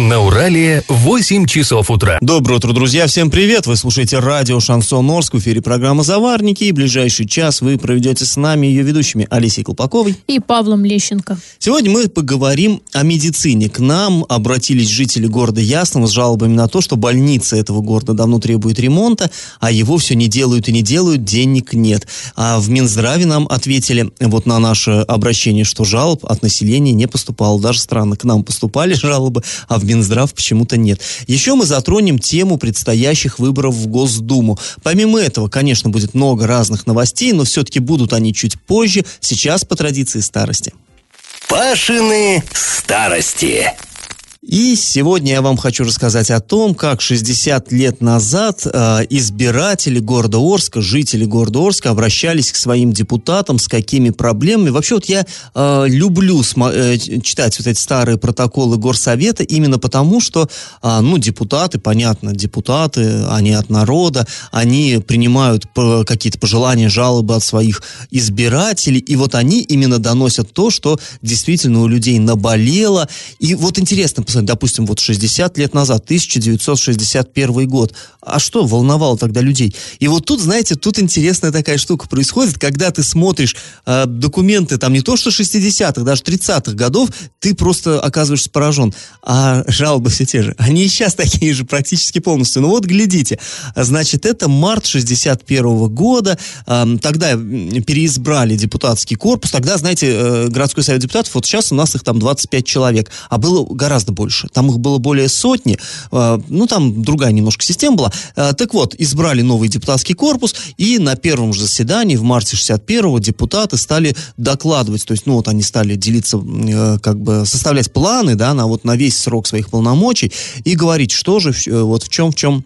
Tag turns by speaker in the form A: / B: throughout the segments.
A: На Урале 8 часов утра.
B: Доброе утро, друзья. Всем привет. Вы слушаете радио Шансон Орск. В эфире программа «Заварники». И ближайший час вы проведете с нами ее ведущими Алисей Колпаковой
C: и Павлом Лещенко.
B: Сегодня мы поговорим о медицине. К нам обратились жители города Ясного с жалобами на то, что больница этого города давно требует ремонта, а его все не делают и не делают, денег нет. А в Минздраве нам ответили вот на наше обращение, что жалоб от населения не поступало. Даже странно, к нам поступали жалобы, а в Минздрав почему-то нет. Еще мы затронем тему предстоящих выборов в Госдуму. Помимо этого, конечно, будет много разных новостей, но все-таки будут они чуть позже, сейчас по традиции старости.
A: Пашины старости.
B: И сегодня я вам хочу рассказать о том, как 60 лет назад э, избиратели города Орска, жители города Орска обращались к своим депутатам с какими проблемами. Вообще вот я э, люблю э, читать вот эти старые протоколы горсовета именно потому, что, э, ну, депутаты, понятно, депутаты, они от народа, они принимают какие-то пожелания, жалобы от своих избирателей, и вот они именно доносят то, что действительно у людей наболело. И вот интересно, допустим, вот 60 лет назад, 1961 год. А что волновало тогда людей? И вот тут, знаете, тут интересная такая штука происходит, когда ты смотришь э, документы, там не то что 60-х, даже 30-х годов, ты просто оказываешься поражен. А жалобы все те же. Они и сейчас такие же практически полностью. Ну вот, глядите. Значит, это март 61 года. Э, тогда переизбрали депутатский корпус. Тогда, знаете, э, городской совет депутатов, вот сейчас у нас их там 25 человек, а было гораздо больше. Там их было более сотни. Э, ну, там другая немножко система была. Э, так вот, избрали новый депутатский корпус, и на первом же заседании в марте 61-го депутаты стали докладывать, то есть, ну, вот они стали делиться, э, как бы составлять планы, да, на вот на весь срок своих полномочий и говорить, что же, вот в чем, в чем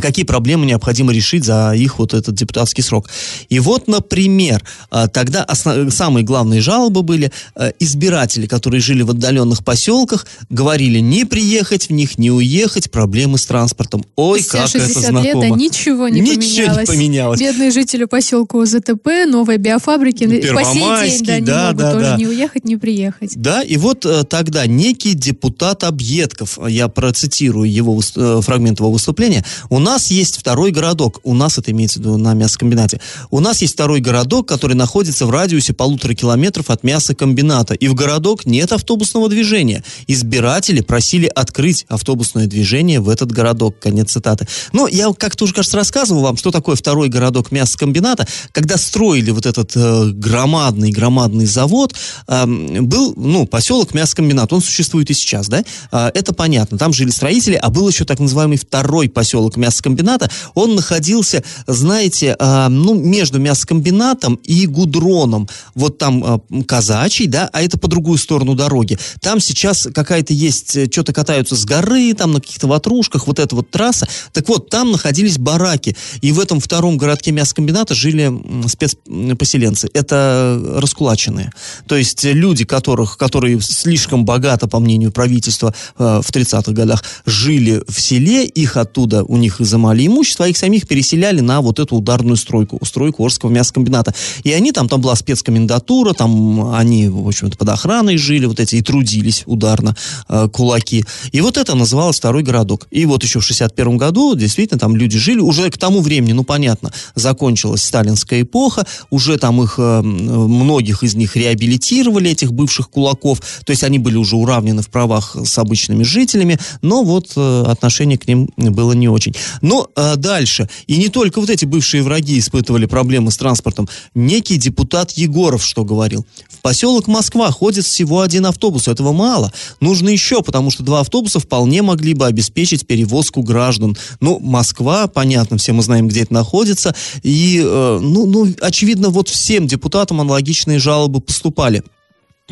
B: какие проблемы необходимо решить за их вот этот депутатский срок. И вот, например, а, тогда основ... самые главные жалобы были а, избиратели, которые жили в отдаленных поселках, говорили не приехать в них, не уехать, проблемы с транспортом. Ой,
C: Все
B: как 60
C: это знакомо. лет, а ничего не
B: ничего
C: поменялось.
B: не поменялось.
C: Бедные жители поселка ОЗТП, новой биофабрики, по сей день, да, не да, могут да, тоже да. не уехать, не приехать.
B: Да, и вот э, тогда некий депутат Объедков, я процитирую его э, фрагмент его выступления, у нас есть второй городок, у нас это имеется в виду на мясокомбинате, у нас есть второй городок, который находится в радиусе полутора километров от мясокомбината, и в городок нет автобусного движения. Избиратели просили открыть автобусное движение в этот городок. Конец цитаты. Но я как-то уже, кажется, рассказывал вам, что такое второй городок мясокомбината. Когда строили вот этот э, громадный, громадный завод, э, был, ну, поселок мясокомбинат, он существует и сейчас, да? Э, это понятно, там жили строители, а был еще так называемый второй поселок мясокомбината, он находился, знаете, э, ну, между мясокомбинатом и гудроном. Вот там э, казачий, да, а это по другую сторону дороги. Там сейчас какая-то есть, э, что-то катаются с горы, там на каких-то ватрушках, вот эта вот трасса. Так вот, там находились бараки. И в этом втором городке мясокомбината жили спецпоселенцы. Это раскулаченные. То есть люди, которых, которые слишком богато, по мнению правительства, э, в 30-х годах жили в селе, их оттуда, у них изымали имущество, а их самих переселяли на вот эту ударную стройку, стройку Орского мясокомбината. И они там, там была спецкомендатура, там они, в общем-то, под охраной жили, вот эти, и трудились ударно, э, кулаки. И вот это называлось второй городок. И вот еще в 61 году, действительно, там люди жили, уже к тому времени, ну, понятно, закончилась сталинская эпоха, уже там их, э, многих из них реабилитировали, этих бывших кулаков, то есть они были уже уравнены в правах с обычными жителями, но вот э, отношение к ним было не очень. Но э, дальше, и не только вот эти бывшие враги испытывали проблемы с транспортом, некий депутат Егоров что говорил? В поселок Москва ходит всего один автобус, этого мало, нужно еще, потому что два автобуса вполне могли бы обеспечить перевозку граждан. Ну, Москва, понятно, все мы знаем, где это находится, и, э, ну, ну, очевидно, вот всем депутатам аналогичные жалобы поступали.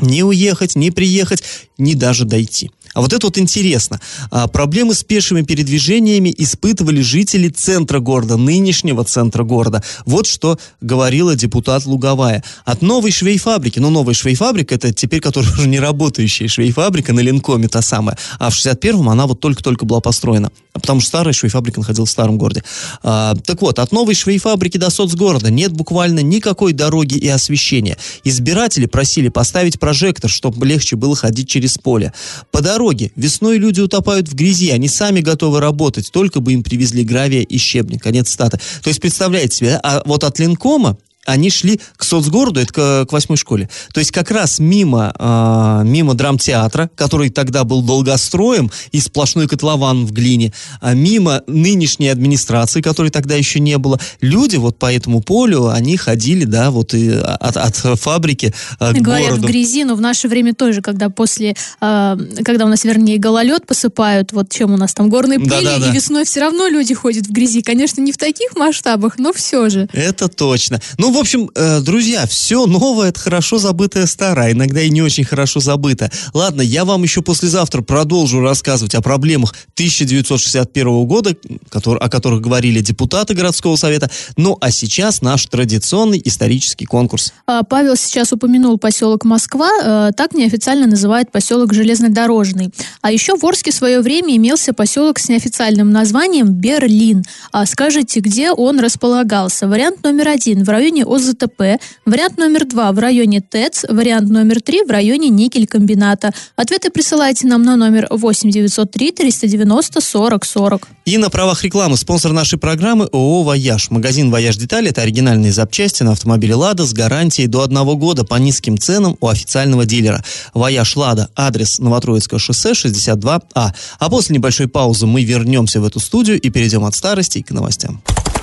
B: Не уехать, не приехать, не даже дойти. А вот это вот интересно. А, проблемы с пешими передвижениями испытывали жители центра города, нынешнего центра города. Вот что говорила депутат Луговая. От новой швейфабрики, ну новая швейфабрика, это теперь, которая уже не работающая швейфабрика на Ленкоме та самая, а в 61-м она вот только-только была построена, потому что старая швейфабрика находилась в старом городе. А, так вот, от новой швейфабрики до соцгорода нет буквально никакой дороги и освещения. Избиратели просили поставить прожектор, чтобы легче было ходить через поле. По дороге дороги. Весной люди утопают в грязи, они сами готовы работать, только бы им привезли гравия и щебня. Конец стата. То есть, представляете себе, а вот от Ленкома они шли к соцгороду, это к, к восьмой школе. То есть как раз мимо, э, мимо драмтеатра, который тогда был долгостроем и сплошной котлован в глине, а мимо нынешней администрации, которой тогда еще не было, люди вот по этому полю, они ходили, да, вот и от, от фабрики э, к
C: Говорят,
B: городу.
C: в грязи, но в наше время тоже, когда после, э, когда у нас, вернее, гололед посыпают, вот чем у нас там горные пыли, да, да, да. и весной все равно люди ходят в грязи. Конечно, не в таких масштабах, но все же.
B: Это точно. Ну, в общем, э, друзья, все новое, это хорошо забытое старое, иногда и не очень хорошо забыто. Ладно, я вам еще послезавтра продолжу рассказывать о проблемах 1961 года, о которых говорили депутаты городского совета. Ну, а сейчас наш традиционный исторический конкурс.
C: А, Павел сейчас упомянул поселок Москва, э, так неофициально называют поселок Железнодорожный. А еще в Орске в свое время имелся поселок с неофициальным названием Берлин. А скажите, где он располагался? Вариант номер один в районе ОЗТП, вариант номер два в районе ТЭЦ, вариант номер три в районе никель-комбината. Ответы присылайте нам на номер 8 903 390 40 40.
B: И на правах рекламы спонсор нашей программы ООО «Вояж». Магазин «Вояж Детали» — это оригинальные запчасти на автомобиле «Лада» с гарантией до одного года по низким ценам у официального дилера. «Вояж Лада», адрес Новотроицкое шоссе, 62А. А после небольшой паузы мы вернемся в эту студию и перейдем от старости к новостям.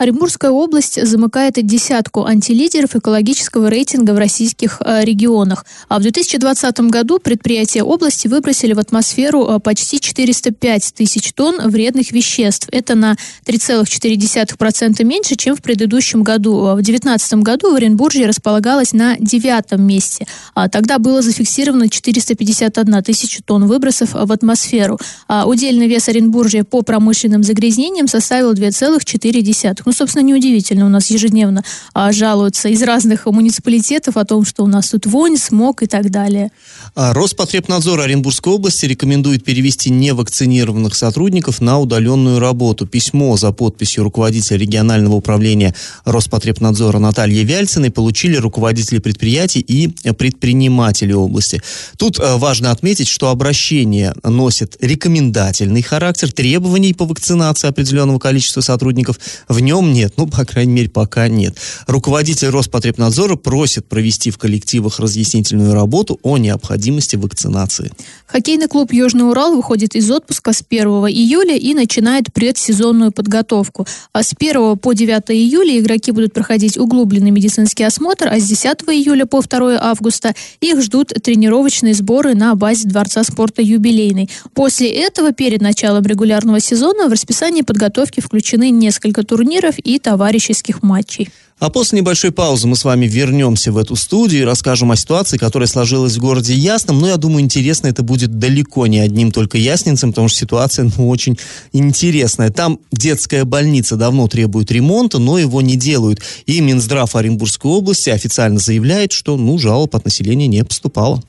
C: Оренбургская область замыкает десятку антилидеров экологического рейтинга в российских э, регионах. А в 2020 году предприятия области выбросили в атмосферу э, почти 405 тысяч тонн вредных веществ. Это на 3,4% меньше, чем в предыдущем году. А в 2019 году в Оренбурге располагалась на девятом месте. А тогда было зафиксировано 451 тысяча тонн выбросов в атмосферу. А удельный вес Оренбуржья по промышленным загрязнениям составил 2,4. Ну, собственно, неудивительно. У нас ежедневно а, жалуются из разных муниципалитетов о том, что у нас тут вонь, смог и так далее.
B: А Роспотребнадзор Оренбургской области рекомендует перевести невакцинированных сотрудников на удаленную работу. Письмо за подписью руководителя регионального управления Роспотребнадзора Натальи Вяльциной получили руководители предприятий и предприниматели области. Тут а, важно отметить, что обращение носит рекомендательный характер, требований по вакцинации определенного количества сотрудников в нем нем нет, ну, по крайней мере, пока нет. Руководитель Роспотребнадзора просит провести в коллективах разъяснительную работу о необходимости вакцинации.
C: Хоккейный клуб «Южный Урал» выходит из отпуска с 1 июля и начинает предсезонную подготовку. А с 1 по 9 июля игроки будут проходить углубленный медицинский осмотр, а с 10 июля по 2 августа их ждут тренировочные сборы на базе Дворца спорта «Юбилейный». После этого, перед началом регулярного сезона, в расписание подготовки включены несколько турниров турниров и товарищеских матчей.
B: А после небольшой паузы мы с вами вернемся в эту студию и расскажем о ситуации, которая сложилась в городе Ясном. Но я думаю, интересно это будет далеко не одним только ясницам, потому что ситуация ну, очень интересная. Там детская больница давно требует ремонта, но его не делают. И Минздрав Оренбургской области официально заявляет, что ну, жалоб от населения не поступало.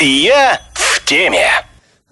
A: Я в теме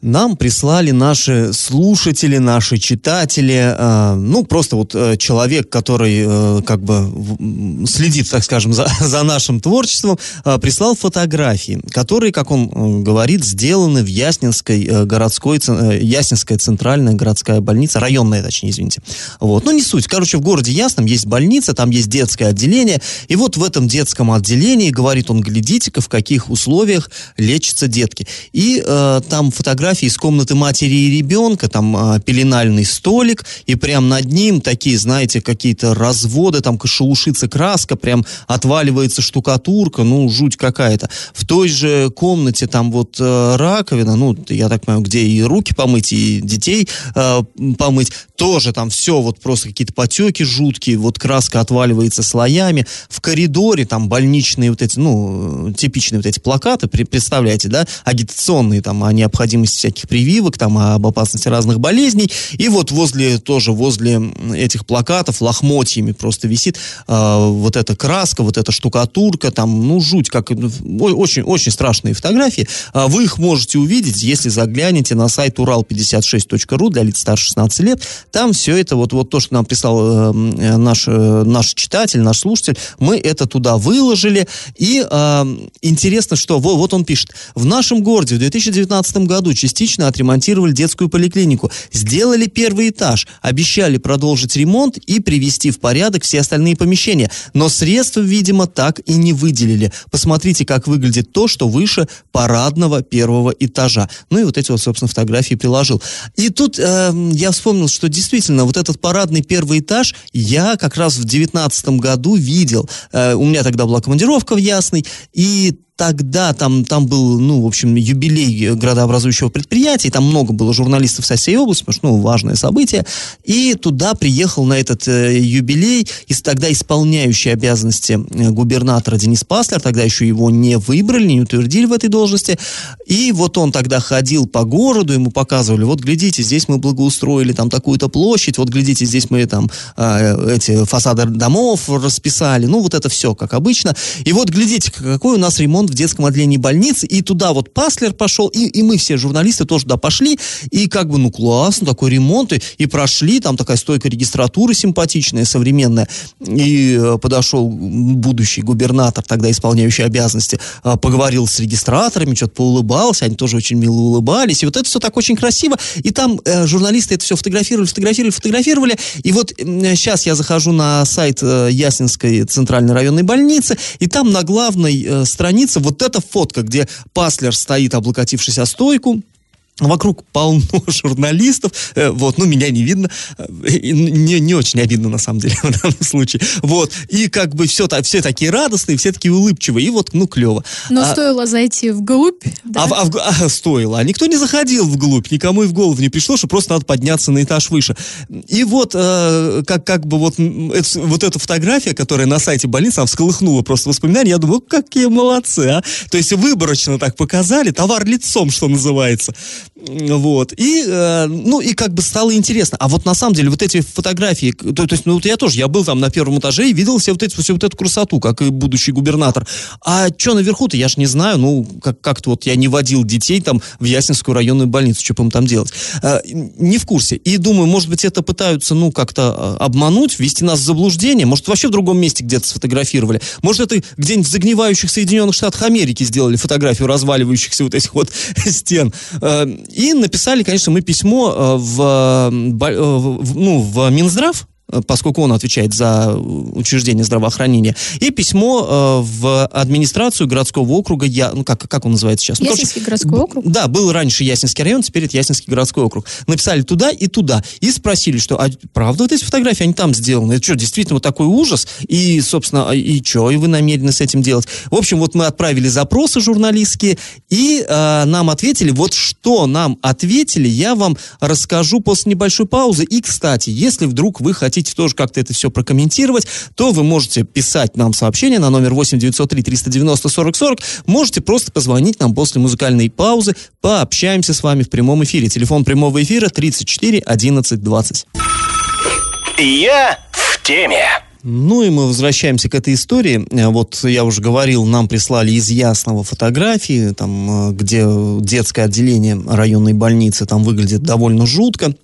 B: нам прислали наши слушатели, наши читатели, э, ну, просто вот э, человек, который э, как бы следит, так скажем, за, за нашим творчеством, э, прислал фотографии, которые, как он э, говорит, сделаны в Яснинской э, городской, э, Яснинская центральная городская больница, районная, точнее, извините. Вот, ну, не суть. Короче, в городе Ясном есть больница, там есть детское отделение, и вот в этом детском отделении, говорит он, глядите-ка, в каких условиях лечатся детки. И э, там фотографии фотографии из комнаты матери и ребенка, там а, пеленальный столик, и прям над ним такие, знаете, какие-то разводы, там шелушится краска, прям отваливается штукатурка, ну, жуть какая-то. В той же комнате там вот э, раковина, ну, я так понимаю, где и руки помыть, и детей э, помыть, тоже там все, вот просто какие-то потеки жуткие, вот краска отваливается слоями. В коридоре там больничные вот эти, ну, типичные вот эти плакаты, представляете, да, агитационные там о необходимости всяких прививок, там, об опасности разных болезней. И вот возле, тоже возле этих плакатов лохмотьями просто висит э, вот эта краска, вот эта штукатурка, там, ну, жуть, как очень, очень страшные фотографии. А вы их можете увидеть, если заглянете на сайт урал56.ру для лиц старше 16 лет. Там все это, вот, вот то, что нам прислал э, наш, э, наш читатель, наш слушатель, мы это туда выложили. И э, интересно, что вот, вот он пишет. В нашем городе в 2019 году частично отремонтировали детскую поликлинику. Сделали первый этаж. Обещали продолжить ремонт и привести в порядок все остальные помещения. Но средств, видимо, так и не выделили. Посмотрите, как выглядит то, что выше парадного первого этажа. Ну и вот эти вот, собственно, фотографии приложил. И тут э, я вспомнил, что действительно вот этот парадный первый этаж я как раз в девятнадцатом году видел. Э, у меня тогда была командировка в Ясный, и тогда там, там был, ну, в общем, юбилей градообразующего предприятия, там много было журналистов со всей области, потому что, ну, важное событие, и туда приехал на этот э, юбилей из тогда исполняющий обязанности э, губернатора Денис Паслер, тогда еще его не выбрали, не утвердили в этой должности, и вот он тогда ходил по городу, ему показывали, вот, глядите, здесь мы благоустроили там такую-то площадь, вот, глядите, здесь мы там э, эти фасады домов расписали, ну, вот это все, как обычно, и вот, глядите, какой у нас ремонт в детском отделении больницы, и туда вот Паслер пошел, и, и мы все журналисты тоже туда пошли, и как бы, ну, классно, такой ремонт, и, и прошли, там такая стойка регистратуры симпатичная, современная, и э, подошел будущий губернатор, тогда исполняющий обязанности, э, поговорил с регистраторами, что-то поулыбался, они тоже очень мило улыбались, и вот это все так очень красиво, и там э, журналисты это все фотографировали, фотографировали, фотографировали, и вот э, сейчас я захожу на сайт э, Яснинской центральной районной больницы, и там на главной э, странице вот эта фотка, где Паслер стоит, облокотившись о стойку, Вокруг полно журналистов, э, вот, ну, меня не видно, э, не, не очень обидно, на самом деле, в данном случае, вот, и как бы все, все такие радостные, все такие улыбчивые, и вот, ну, клево.
C: Но а, стоило зайти вглубь,
B: да? а, а, а, стоило, а никто не заходил вглубь, никому и в голову не пришло, что просто надо подняться на этаж выше. И вот, э, как, как бы вот, это, вот эта фотография, которая на сайте больницы, она всколыхнула просто воспоминания, я думаю, какие молодцы, а, то есть выборочно так показали, товар лицом, что называется, вот. И, э, ну, и как бы стало интересно. А вот на самом деле вот эти фотографии, то, то есть, ну, вот я тоже, я был там на первом этаже и видел все вот, эти, всю вот эту красоту, как и будущий губернатор. А что наверху-то, я же не знаю, ну, как, как-то вот я не водил детей там в Ясенскую районную больницу, что им там делать. Э, не в курсе. И думаю, может быть, это пытаются, ну, как-то э, обмануть, ввести нас в заблуждение. Может, вообще в другом месте где-то сфотографировали. Может, это где-нибудь в загнивающих Соединенных Штатах Америки сделали фотографию разваливающихся вот этих вот стен. Э, и написали, конечно, мы письмо э, в, э, в, ну, в Минздрав, Э, поскольку он отвечает за учреждение здравоохранения, и письмо э, в администрацию городского округа, я, ну как, как он называется сейчас?
C: Ну, Ясенский ну, городской округ?
B: Да, был раньше Ясенский район, теперь это Ясенский городской округ. Написали туда и туда, и спросили, что, а правда вот эти фотографии, они там сделаны? Это что, действительно вот такой ужас? И, собственно, а, и что, и вы намерены с этим делать? В общем, вот мы отправили запросы журналистские, и э, нам ответили, вот что нам ответили, я вам расскажу после небольшой паузы. И, кстати, если вдруг вы хотите хотите тоже как-то это все прокомментировать, то вы можете писать нам сообщение на номер 8 903 390 40 40. Можете просто позвонить нам после музыкальной паузы. Пообщаемся с вами в прямом эфире. Телефон прямого эфира 34 11 20.
A: Я в теме.
B: Ну и мы возвращаемся к этой истории. Вот я уже говорил, нам прислали из Ясного фотографии, там, где детское отделение районной больницы там выглядит довольно жутко.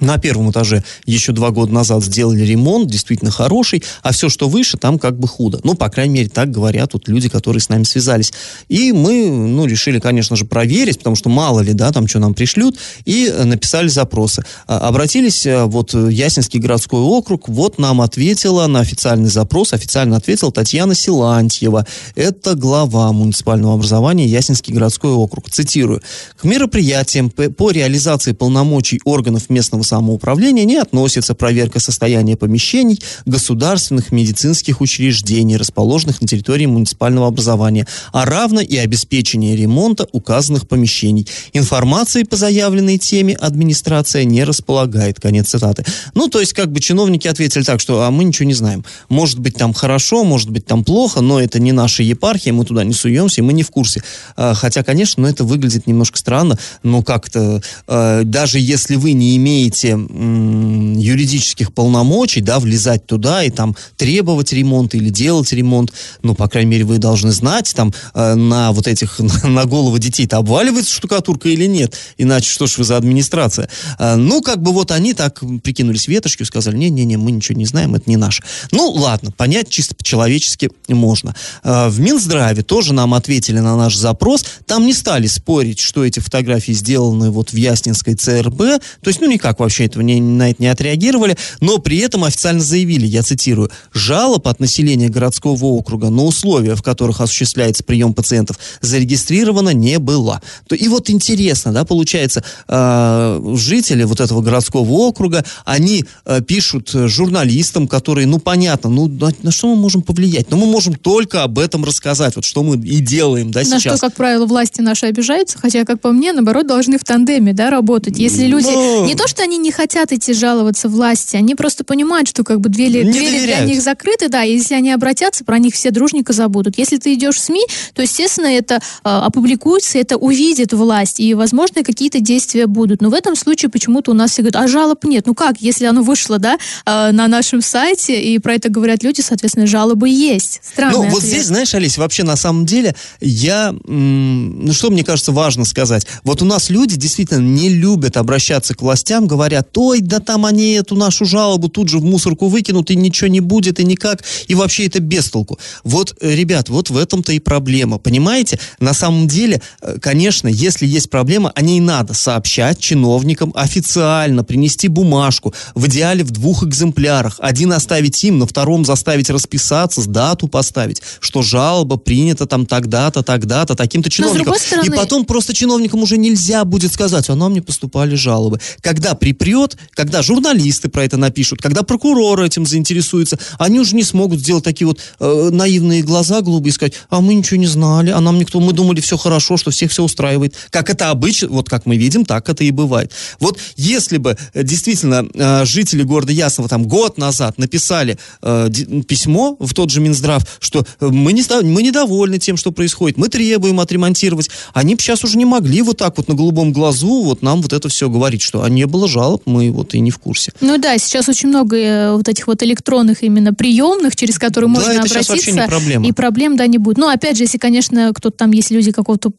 B: На первом этаже еще два года назад сделали ремонт, действительно хороший, а все, что выше, там как бы худо. Ну, по крайней мере, так говорят вот люди, которые с нами связались. И мы, ну, решили, конечно же, проверить, потому что мало ли, да, там что нам пришлют, и написали запросы. А, обратились, э, вот, Ясинский городской округ, вот нам ответила на официальный запрос, официально ответила Татьяна Силантьева. Это глава муниципального образования Ясинский городской округ. Цитирую. К мероприятиям по реализации полномочий органов местного самоуправления не относится проверка состояния помещений государственных медицинских учреждений, расположенных на территории муниципального образования, а равно и обеспечение ремонта указанных помещений. Информации по заявленной теме администрация не располагает. Конец цитаты. Ну, то есть, как бы чиновники ответили так, что а мы ничего не знаем. Может быть, там хорошо, может быть, там плохо, но это не наша епархия, мы туда не суемся, мы не в курсе. А, хотя, конечно, ну, это выглядит немножко странно, но как-то, а, даже если вы не имеете м, юридических полномочий, да, влезать туда и там требовать ремонт или делать ремонт, ну, по крайней мере, вы должны знать, там, а, на вот этих, на голову детей-то обваливается штукатурка или нет, иначе что ж вы за администрация? А, ну, как бы вот они так прикинулись ветошью, сказали, не-не-не, мы ничего не знаем, это не наше. Ну, ладно, понять чисто по-человечески можно. А, в Минздраве тоже нам ответили на наш запрос, там не стали спорить, что эти фотографии сделаны вот в Яснинской ЦРБ, то есть, ну, никак вообще этого не, на это не отреагировали, но при этом официально заявили, я цитирую, жалоб от населения городского округа на условия, в которых осуществляется прием пациентов, зарегистрировано не было. И вот интересно, да, получается, э, жители вот этого городского округа, они э, пишут журналистам, которые, ну, понятно, ну, на, на что мы можем повлиять? Ну, мы можем только об этом рассказать, вот что мы и делаем, да,
C: на
B: сейчас.
C: что, как правило, власти наши обижаются, хотя, как по мне, наоборот, должны в тандеме, да, работать. Если люди...
B: Но-
C: Не то, что они не хотят идти жаловаться власти, они просто понимают, что как бы двери,
B: Не
C: двери для них закрыты, да, и если они обратятся, про них все дружненько забудут. Если ты идешь в СМИ, то, естественно, это а, опубликуется, это увидит власть, и, возможно, какие-то действия будут. Но в этом случае почему-то у нас все говорят, а жалоб нет. Ну как, если оно вышло, да, а, на нашем сайте, и про это говорят люди, соответственно, жалобы есть. Странный
B: Ну, вот
C: ответ.
B: здесь, знаешь, Алис, вообще на самом деле, я, м, ну, что мне кажется важно сказать, вот у нас люди действительно не любят обращаться к властям, говорят, ой, да там они эту нашу жалобу тут же в мусорку выкинут, и ничего не будет, и никак, и вообще это без толку. Вот, э, ребят, вот в этом-то и проблема, понимаете? На самом деле, э, конечно, если есть проблема, о ней надо сообщать чиновникам официально, принести бумажку, в идеале в двух экземплярах. Один оставить им, на втором заставить расписаться, дату поставить, что жалоба принята там тогда-то, тогда-то, таким-то чиновником.
C: стороны-
B: И потом просто чиновникам уже нельзя будет сказать, а нам не поступали жалобы. Когда припрет, когда журналисты про это напишут, когда прокуроры этим заинтересуются, они уже не смогут сделать такие вот э, наивные глаза голубые и сказать, а мы ничего не знали, а нам никто, мы думали, все хорошо, что всех все устраивает. Как это обычно, вот как мы видим, так это и бывает. Вот если бы э, действительно э, жители города Ясного там год назад написали э, письмо в тот же Минздрав, что э, мы, не, мы недовольны тем, что происходит, мы требуем отремонтировать, они бы сейчас уже не могли вот так вот на голубом глазу вот нам вот это все говорить, что а не было жалоб, мы вот и не в курсе.
C: Ну да, сейчас очень много э, вот этих вот электронных именно приемных, через которые
B: Да,
C: можно
B: это сейчас
C: обратиться.
B: вообще не проблема.
C: И проблем, да, не будет. Ну, опять же, если, конечно, кто-то там, есть люди какого-то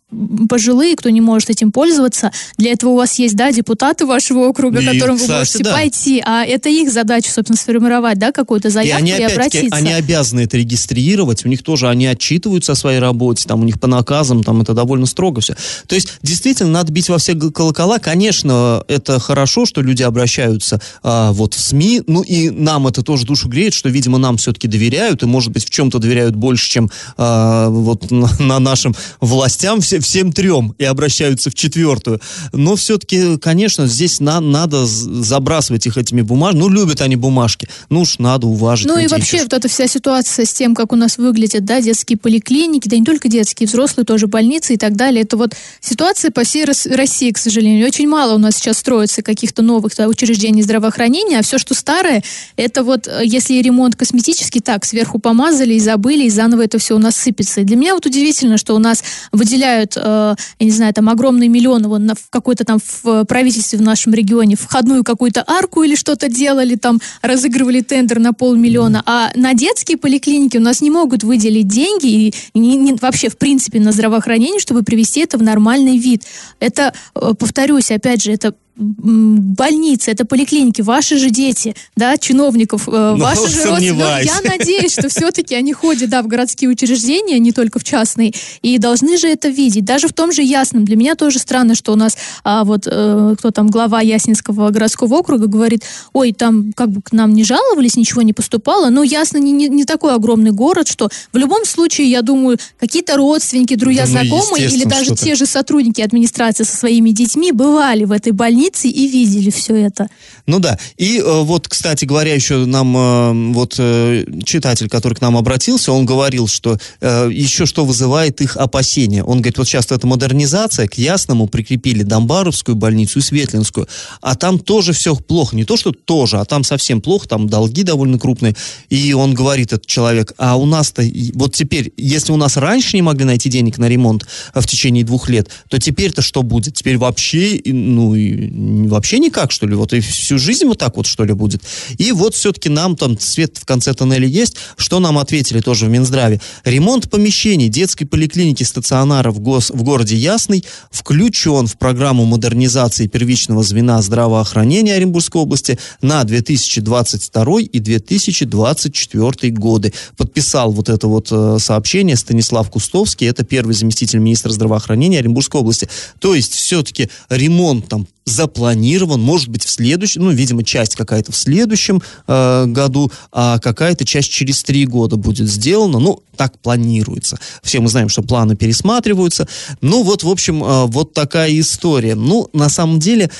C: пожилые, кто не может этим пользоваться, для этого у вас есть, да, депутаты вашего округа,
B: И,
C: которым вы
B: кстати,
C: можете
B: да.
C: пойти, а это их задача, собственно, сформировать, да, какую-то
B: И
C: заявку
B: они
C: и, обратиться.
B: они обязаны это регистрировать, у них тоже, они отчитываются о своей работе, там у них по наказам, там это довольно строго все. То есть, действительно, надо бить во все колокола. Конечно, это хорошо, что люди обращаются а, вот в СМИ, ну и нам это тоже душу греет, что, видимо, нам все-таки доверяют, и, может быть, в чем-то доверяют больше, чем а, вот на, на нашим властям, все, всем трем, и обращаются в четвертую. Но все-таки, конечно, здесь на, надо забрасывать их этими бумажками. Ну, любят они бумажки. Ну уж надо уважить.
C: Ну и вообще вот эта вся ситуация с тем, как у нас выглядят, да, детские поликлиники, да не только детские, взрослые тоже больницы и так далее. Это вот ситуация по всей Рос- России, к сожалению. Очень мало у нас сейчас строится каких-то новых да, учреждений здравоохранения, а все, что старое, это вот э, если ремонт косметический, так, сверху помазали и забыли, и заново это все у нас сыпется. И для меня вот удивительно, что у нас выделяют, э, я не знаю, там огромные миллионы вот на, в какой-то там в правительстве в нашем регионе входную какую-то арку или что-то делали, там разыгрывали тендер на полмиллиона, а на детские поликлиники у нас не могут выделить деньги и, и не- не- вообще в принципе на здравоохранение, чтобы привести это в нормальный вид. Это, э, повторюсь, опять же, это больницы, это поликлиники, ваши же дети, да, чиновников, э,
B: Ну,
C: ваши же родственники. Ну. Я надеюсь, что все-таки они ходят, да, в городские учреждения, не только в частные, и должны же это видеть. Даже в том же Ясном. Для меня тоже странно, что у нас а, вот э, кто там, глава Яснинского городского округа говорит, ой, там как бы к нам не жаловались, ничего не поступало, но Ясно не, не, не такой огромный город, что в любом случае, я думаю, какие-то родственники, друзья,
B: Да ну,
C: знакомые или
B: естественно,
C: даже те же сотрудники администрации со своими детьми бывали в этой больнице, больнице и видели все это.
B: Ну да. И э, вот, кстати говоря, еще нам э, вот э, читатель, который к нам обратился, он говорил, что э, еще что вызывает их опасения. Он говорит, вот сейчас эта модернизация, к Ясному прикрепили Домбаровскую больницу и Светлинскую, а там тоже все плохо. Не то, что тоже, а там совсем плохо, там долги довольно крупные. И он говорит, этот человек, а у нас-то, вот теперь, если у нас раньше не могли найти денег на ремонт э, в течение двух лет, то теперь-то что будет? Теперь вообще, ну, и, вообще никак, что ли? Вот и всю жизнь вот так вот, что ли, будет? И вот все-таки нам там свет в конце тоннеля есть. Что нам ответили тоже в Минздраве? Ремонт помещений детской поликлиники стационара в, гос, в городе Ясный включен в программу модернизации первичного звена здравоохранения Оренбургской области на 2022 и 2024 годы. Подписал вот это вот э, сообщение Станислав Кустовский, это первый заместитель министра здравоохранения Оренбургской области. То есть все-таки ремонт там запланирован, может быть, в следующем, ну, видимо, часть какая-то в следующем э, году, а какая-то часть через три года будет сделана. Ну, так планируется. Все мы знаем, что планы пересматриваются. Ну, вот, в общем, э, вот такая история. Ну, на самом деле,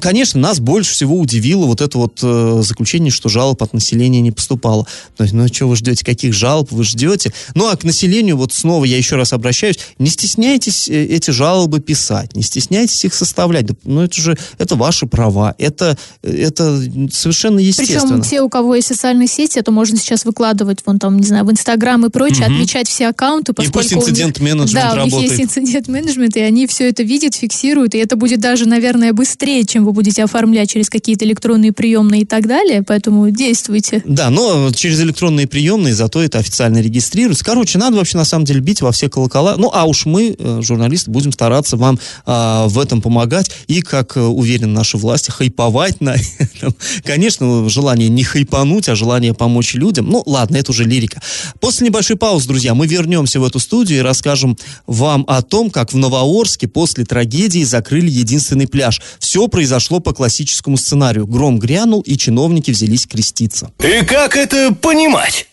B: конечно, нас больше всего удивило вот это вот э, заключение, что жалоб от населения не поступало. То есть, ну, что вы ждете, каких жалоб вы ждете? Ну, а к населению, вот снова я еще раз обращаюсь, не стесняйтесь э, эти жалобы писать, не стесняйтесь их составлять. Ну, это же же, это ваши права, это, это совершенно естественно.
C: Причем те, у кого есть социальные сети, это можно сейчас выкладывать, вон там, не знаю, в Инстаграм и прочее, угу. отмечать все аккаунты.
B: Поскольку и пусть инцидент-менеджмент
C: да,
B: работает.
C: у них есть инцидент-менеджмент, и они все это видят, фиксируют, и это будет даже, наверное, быстрее, чем вы будете оформлять через какие-то электронные приемные и так далее, поэтому действуйте.
B: Да, но через электронные приемные, зато это официально регистрируется. Короче, надо вообще на самом деле бить во все колокола. Ну, а уж мы, э, журналисты, будем стараться вам а, в этом помогать. И как Уверен, наши власти, хайповать на этом. Конечно, желание не хайпануть, а желание помочь людям. Ну, ладно, это уже лирика. После небольшой паузы, друзья, мы вернемся в эту студию и расскажем вам о том, как в Новоорске после трагедии закрыли единственный пляж. Все произошло по классическому сценарию. Гром грянул, и чиновники взялись креститься.
A: И как это понимать?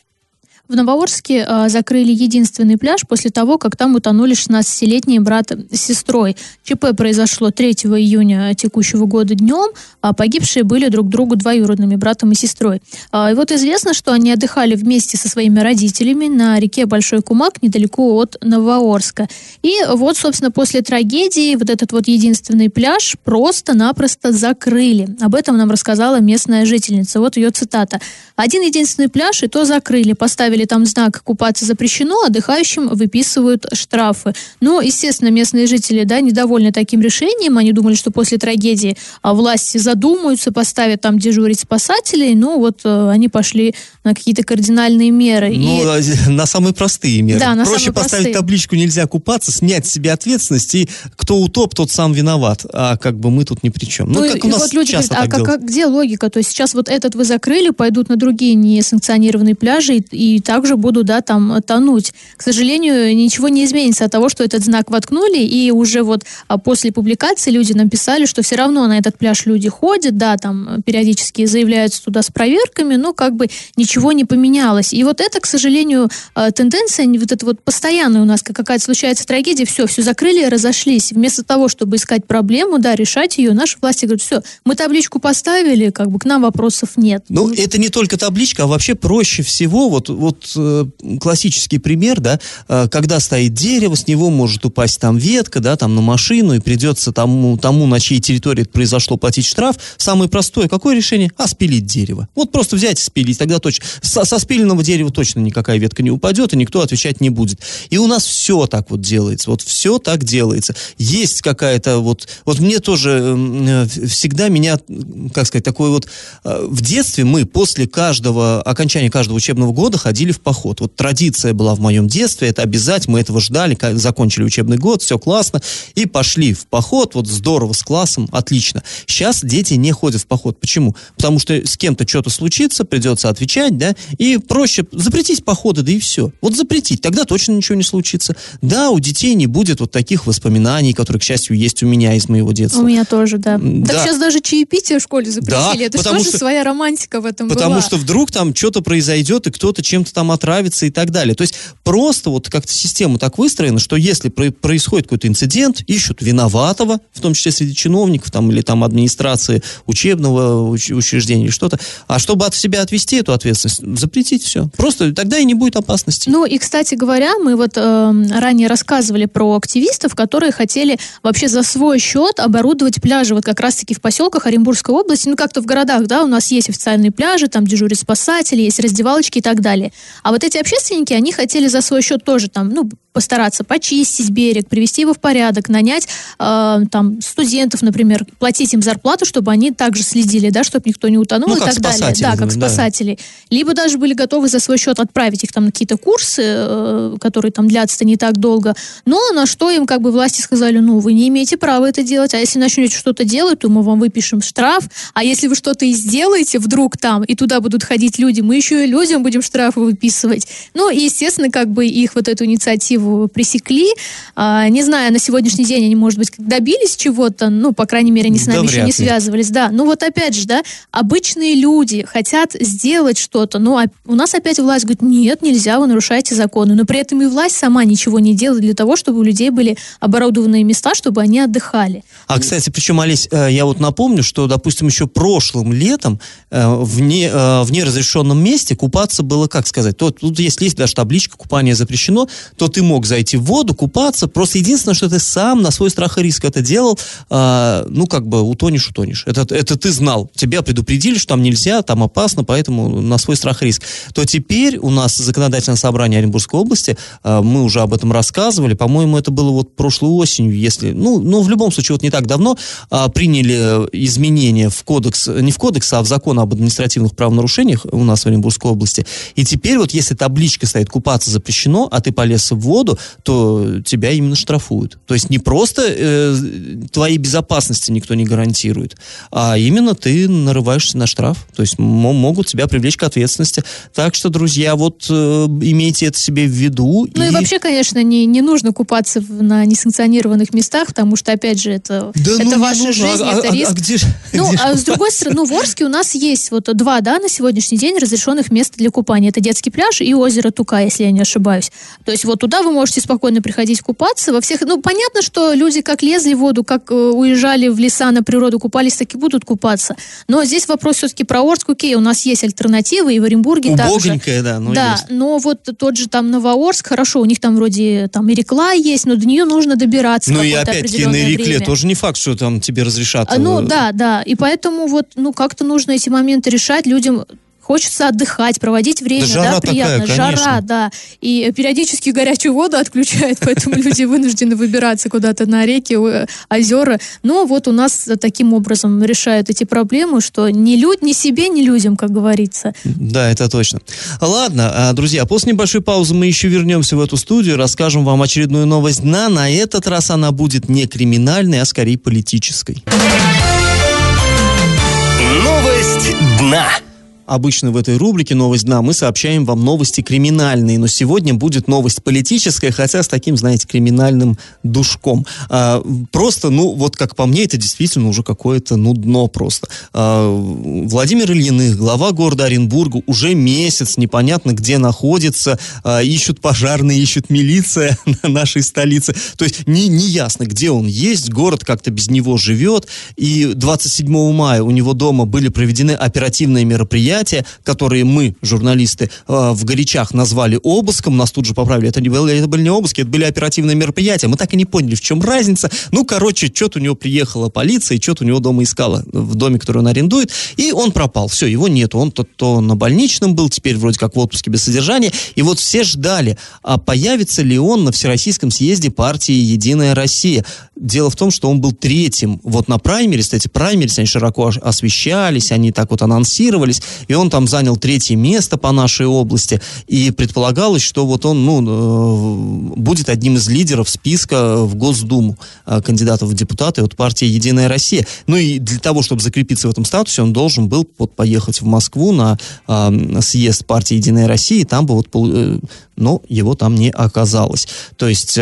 C: В Новоорске э, закрыли единственный пляж после того, как там утонули 16-летний брат с сестрой. ЧП произошло 3 июня текущего года днем, а погибшие были друг другу двоюродными братом и сестрой. А, и вот известно, что они отдыхали вместе со своими родителями на реке Большой Кумак недалеко от Новоорска. И вот, собственно, после трагедии вот этот вот единственный пляж просто-напросто закрыли. Об этом нам рассказала местная жительница. Вот ее цитата. «Один единственный пляж, и то закрыли. Поставили поставили там знак «Купаться запрещено», отдыхающим выписывают штрафы. Но, естественно, местные жители, да, недовольны таким решением. Они думали, что после трагедии а, власти задумаются, поставят там дежурить спасателей. Ну, вот э, они пошли на какие-то кардинальные меры.
B: Ну, и... А, на самые простые меры.
C: Да, на
B: Проще поставить
C: простые.
B: табличку «Нельзя купаться», снять с себя ответственность, и кто утоп, тот сам виноват. А как бы мы тут ни при чем. Ну,
C: ну
B: как у нас
C: вот люди
B: часто
C: говорят, а как, где логика? То есть сейчас вот этот вы закрыли, пойдут на другие несанкционированные пляжи, и, и также будут, да, там тонуть. К сожалению, ничего не изменится от того, что этот знак воткнули, и уже вот а после публикации люди написали, что все равно на этот пляж люди ходят, да, там периодически заявляются туда с проверками, но как бы ничего не поменялось. И вот это, к сожалению, а, тенденция, вот это вот постоянная у нас, как какая-то случается трагедия, все, все закрыли, разошлись. Вместо того, чтобы искать проблему, да, решать ее, наши власти говорят, все, мы табличку поставили, как бы к нам вопросов нет.
B: Ну, это не только табличка, а вообще проще всего, вот, вот э, классический пример, да, э, когда стоит дерево, с него может упасть там ветка, да, там на машину, и придется тому, тому на чьей территории это произошло, платить штраф. Самое простое, какое решение? А, спилить дерево. Вот просто взять и спилить, тогда точно. Со, со спиленного дерева точно никакая ветка не упадет, и никто отвечать не будет. И у нас все так вот делается, вот все так делается. Есть какая-то вот, вот мне тоже э, всегда меня, как сказать, такой вот, э, в детстве мы после каждого, окончания каждого учебного года ходили в поход. Вот традиция была в моем детстве, это обязательно, мы этого ждали, закончили учебный год, все классно, и пошли в поход, вот здорово, с классом, отлично. Сейчас дети не ходят в поход. Почему? Потому что с кем-то что-то случится, придется отвечать, да, и проще запретить походы, да и все. Вот запретить, тогда точно ничего не случится. Да, у детей не будет вот таких воспоминаний, которые, к счастью, есть у меня из моего детства.
C: У меня тоже, да.
B: Да.
C: Так сейчас даже чаепитие в школе запретили.
B: Да,
C: Это же
B: потому
C: тоже
B: что-
C: своя романтика в этом
B: Потому
C: была.
B: что вдруг там что-то произойдет, и кто-то чем-то там отравиться и так далее. То есть просто вот как-то система так выстроена, что если про- происходит какой-то инцидент, ищут виноватого, в том числе среди чиновников там, или там администрации учебного уч- учреждения или что-то, а чтобы от себя отвести эту ответственность, запретить все. Просто тогда и не будет опасности.
C: Ну и, кстати говоря, мы вот э, ранее рассказывали про активистов, которые хотели вообще за свой счет оборудовать пляжи, вот как раз-таки в поселках Оренбургской области, ну как-то в городах, да, у нас есть официальные пляжи, там дежурят спасатели, есть раздевалочки и так далее. А вот эти общественники, они хотели за свой счет тоже там, ну, постараться почистить берег, привести его в порядок, нанять э, там студентов, например, платить им зарплату, чтобы они также следили, да, чтобы никто не утонул
B: Ну,
C: и так далее. Да, как
B: да.
C: спасатели. Либо даже были готовы за свой счет отправить их там на какие-то курсы, э, которые там длятся не так долго. Но на что им как бы власти сказали, ну, вы не имеете права это делать, а если начнете что-то делать, то мы вам выпишем штраф, а если вы что-то и сделаете вдруг там, и туда будут ходить люди, мы еще и людям будем штрафы выписывать. Ну, и, естественно, как бы их вот эту инициативу пресекли. А, не знаю, на сегодняшний день они, может быть, добились чего-то, ну, по крайней мере, они с
B: Да
C: нами еще
B: вряд
C: не
B: ли.
C: связывались, да. Ну, вот опять же, да, обычные люди хотят сделать что-то, но у нас опять власть говорит, нет, нельзя, вы нарушаете законы. Но при этом и власть сама ничего не делает для того, чтобы у людей были оборудованные места, чтобы они отдыхали.
B: А, кстати, причем, Олесь, э, я вот напомню, что, допустим, еще прошлым летом э, в, не, э, в неразрешенном месте купаться было, как сказать, то, тут если есть даже табличка «Купание запрещено», то ты мог зайти в воду, купаться, просто единственное, что ты сам на свой страх и риск это делал, э, ну, как бы утонешь, утонешь. Это, это ты знал, тебя предупредили, что там нельзя, там опасно, поэтому на свой страх и риск. То теперь у нас законодательное собрание Оренбургской области, э, мы уже об этом рассказывали, по-моему, это было вот прошлой осенью, если, ну, ну, в любом случае, вот не так давно а, приняли э, изменения в кодекс, не в кодекс, а в закон об административных правонарушениях у нас в Оренбургской области. И теперь вот если табличка стоит «купаться запрещено», а ты полез в воду, то тебя именно штрафуют. То есть не просто э, твоей безопасности никто не гарантирует, а именно ты нарываешься на штраф. То есть мо- могут тебя привлечь к ответственности. Так что, друзья, вот э, имейте это себе в виду.
C: Ну и, вообще, конечно, не, не нужно купаться в- на несанкционированных местах, потому что, опять же, это,
B: Да
C: это
B: ну
C: ваша
B: нужно.
C: жизнь,
B: А-
C: это
B: а-
C: риск.
B: а где ж-
C: Ну,
B: где
C: а с другой стороны, ну, в Орске у нас есть вот два, да, на сегодняшний день разрешенных мест для купания. Это детский пляж и озеро Тука, если я не ошибаюсь. То есть вот туда вы можете спокойно приходить купаться во всех... Ну, понятно, что люди как лезли в воду, как э, уезжали в леса на природу, купались, так и будут купаться. Но здесь вопрос все-таки про Орск. Окей, у нас есть альтернативы, и в Оренбурге также.
B: Убогонькая, да, но
C: да,
B: есть.
C: но вот тот же там Новоорск, хорошо, у них там вроде там и рекла есть, но до нее нужно добираться
B: Ну и опять-таки на рекле
C: время.
B: тоже не факт, что там тебе разрешат.
C: А, Ну
B: э,
C: да, да. И поэтому вот, ну, как-то нужно эти моменты решать. Людям хочется отдыхать, проводить время,
B: Да жара
C: да, приятно.
B: такая,
C: Жара, да. И периодически горячую воду отключают, поэтому люди вынуждены выбираться куда-то на реки, озера. Но вот у нас таким образом решают эти проблемы, что ни люд, ни себе, ни людям, как говорится.
B: Да, это точно. Ладно, а, друзья, после небольшой паузы мы еще вернемся в эту студию, расскажем вам очередную новость дна. На этот раз она будет не криминальной, а скорее политической.
A: Новость дна.
B: Обычно в этой рубрике «Новость дна» мы сообщаем вам новости криминальные, но сегодня будет новость политическая, хотя с таким, знаете, криминальным душком. А, просто, ну, вот как по мне, это действительно уже какое-то, ну, дно просто. А, Владимир Ильиных, глава города Оренбурга, уже месяц непонятно где находится, а, ищут пожарные, ищут милиция на нашей столице. То есть не, не ясно, где он есть, город как-то без него живет, и 27 мая у него дома были проведены оперативные мероприятия, которые мы, журналисты, э, в горячах назвали обыском, нас тут же поправили, это, не были, это были не обыски, это были оперативные мероприятия, мы так и не поняли, в чем разница. Ну, короче, что-то у него приехала полиция, что-то у него дома искала в доме, который он арендует, и он пропал, все, его нету, он то, то на больничном был, теперь вроде как в отпуске без содержания, и вот все ждали, а появится ли он на Всероссийском съезде партии «Единая Россия». Дело в том, что он был третьим вот на праймерис, эти праймерис, они широко ос- освещались, они так вот анонсировались, и он там занял третье место по нашей области, и предполагалось, что вот он, ну, э, будет одним из лидеров списка в Госдуму э, кандидатов в депутаты от партии «Единая Россия». Ну и для того, чтобы закрепиться в этом статусе, он должен был вот поехать в Москву на э, съезд партии «Единая Россия», и там бы вот, но его там не оказалось. То есть...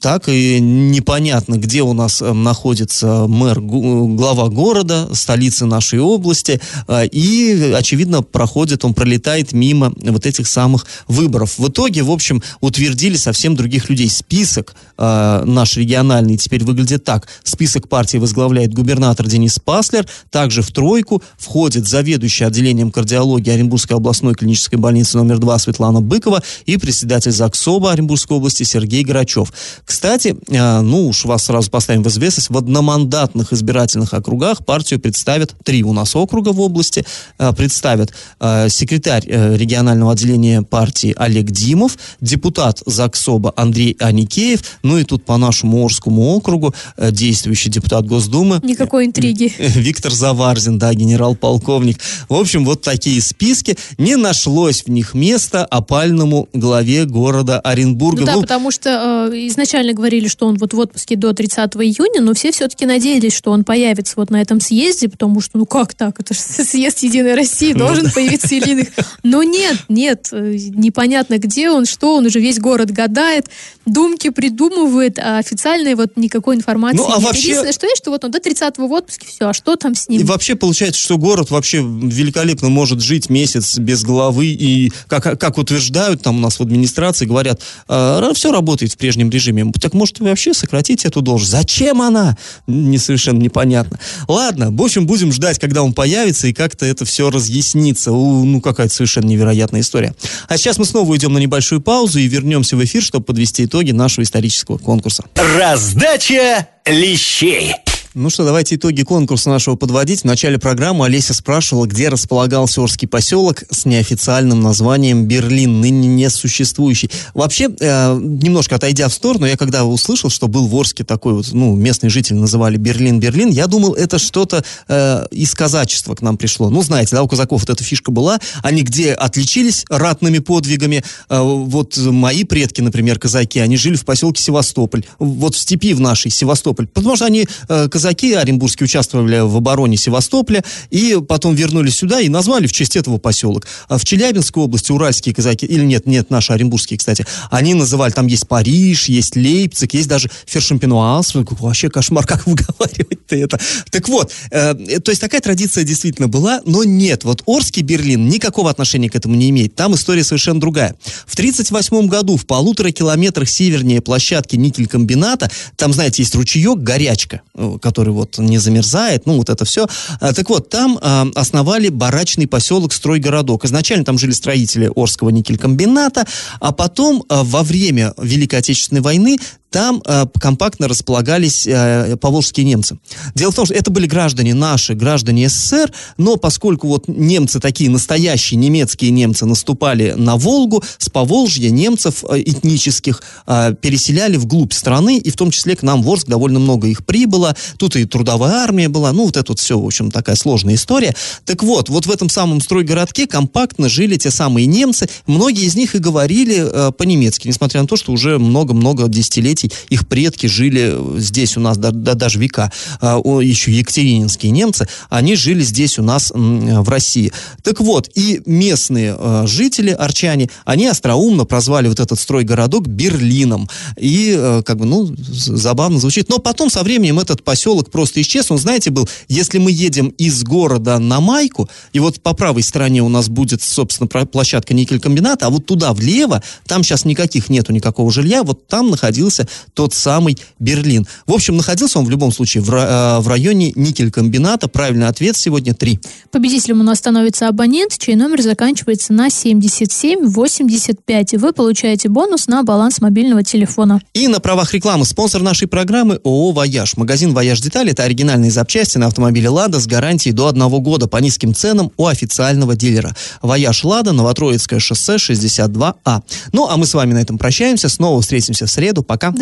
B: так и непонятно, где у нас э, находится мэр, глава города, столицы нашей области, э, и, очевидно, проходит, он пролетает мимо вот этих самых выборов. В итоге, в общем, утвердили совсем других людей. Список э, наш региональный теперь выглядит так. Список партии возглавляет губернатор Денис Паслер. Также в тройку входит заведующий отделением кардиологии Оренбургской областной клинической больницы номер 2 Светлана Быкова и председатель ЗАГСОБа Оренбургской области Сергей Грачев. Кстати, э, ну уж вас сразу поставим в известность, в одномандатных избирательных округах партию представят три у нас округа в области, э, представят э, секретарь регионального отделения партии Олег Димов, депутат ЗАГСОБа Андрей Аникеев, ну и тут по нашему Орскому округу действующий депутат Госдумы.
C: Никакой интриги.
B: Виктор Заварзин, да, генерал-полковник. В общем, вот такие списки. Не нашлось в них места опальному главе города Оренбурга.
C: Ну да, ну, потому что э, изначально говорили, что он вот в отпуске до 30 июня, но все все-таки надеялись, что он появится вот на этом съезде, потому что, ну как так, это же съезд Единой России, ну должен появиться Ильиных. Но нет, нет, э, непонятно где он, что он, уже весь город гадает, думки придумывает, а официальной вот никакой информации ну, а нет. Вообще... Единственное, что есть, что вот он до 30-го в отпуске, все, а что там с ним?
B: И вообще получается, что город вообще великолепно может жить месяц без головы, и как, как утверждают там у нас в администрации, говорят, э, все работает в прежнем режиме. Так может вообще сократить эту должность? Зачем она? Не совершенно непонятно. Ладно, в общем, будем ждать, когда он появится, и как-то это все разъяснится. У, ну, какая-то совершенно невероятная история. А сейчас мы снова уйдем на небольшую паузу и вернемся в эфир, чтобы подвести итоги нашего исторического конкурса.
A: Раздача лещей.
B: Ну что, давайте итоги конкурса нашего подводить. В начале программы Олеся спрашивала, где располагался Орский поселок с неофициальным названием Берлин, ныне несуществующий. Вообще, э, немножко отойдя в сторону, я когда услышал, что был в Орске такой вот, ну, местные жители называли Берлин, Берлин, я думал, это что-то э, из казачества к нам пришло. Ну, знаете, да, у казаков вот эта фишка была. Они где отличились ратными подвигами. Э, вот мои предки, например, казаки, они жили в поселке Севастополь. Вот в степи в нашей Севастополь. Потому что они э, казаки оренбургские участвовали в обороне Севастополя и потом вернулись сюда и назвали в честь этого поселок. А в Челябинской области уральские казаки, или нет, нет, наши оренбургские, кстати, они называли, там есть Париж, есть Лейпциг, есть даже Фершампенуаз. Вообще кошмар, как выговаривать-то это. Так вот, э, то есть такая традиция действительно была, но нет, вот Орский Берлин никакого отношения к этому не имеет. Там история совершенно другая. В 1938 году в полутора километрах севернее площадки никелькомбината, там, знаете, есть ручеек, горячка, э, который вот не замерзает, ну вот это все. А, так вот, там а, основали барачный поселок Стройгородок. Изначально там жили строители Орского никелькомбината, а потом а, во время Великой Отечественной войны там э, компактно располагались э, поволжские немцы. Дело в том, что это были граждане наши, граждане СССР, но поскольку вот немцы такие настоящие немецкие немцы наступали на Волгу, с Поволжья немцев э, этнических э, переселяли вглубь страны, и в том числе к нам в Орск довольно много их прибыло. Тут и трудовая армия была, ну вот это вот все, в общем, такая сложная история. Так вот, вот в этом самом стройгородке компактно жили те самые немцы. Многие из них и говорили э, по-немецки, несмотря на то, что уже много-много десятилетий столетий их предки жили здесь у нас, да, да, даже века, а, еще екатерининские немцы, они жили здесь у нас в России. Так вот, и местные а, жители, арчане, они остроумно прозвали вот этот стройгородок Берлином. И, как бы, ну, забавно звучит. Но потом со временем этот поселок просто исчез. Он, знаете, был, если мы едем из города на Майку, и вот по правой стороне у нас будет, собственно, площадка никелькомбината, а вот туда влево, там сейчас никаких нету никакого жилья, вот там находился тот самый Берлин. В общем, находился он в любом случае в, э, в районе никель-комбината. Правильный ответ сегодня 3.
C: Победителем у нас становится абонент, чей номер заканчивается на 7785. И вы получаете бонус на баланс мобильного телефона.
B: И на правах рекламы спонсор нашей программы ООО «Вояж». Магазин «Вояж Детали» — это оригинальные запчасти на автомобиле «Лада» с гарантией до одного года по низким ценам у официального дилера. «Вояж Лада», Новотроицкое шоссе, 62А. Ну, а мы с вами на этом прощаемся. Снова встретимся в среду. Пока.
C: До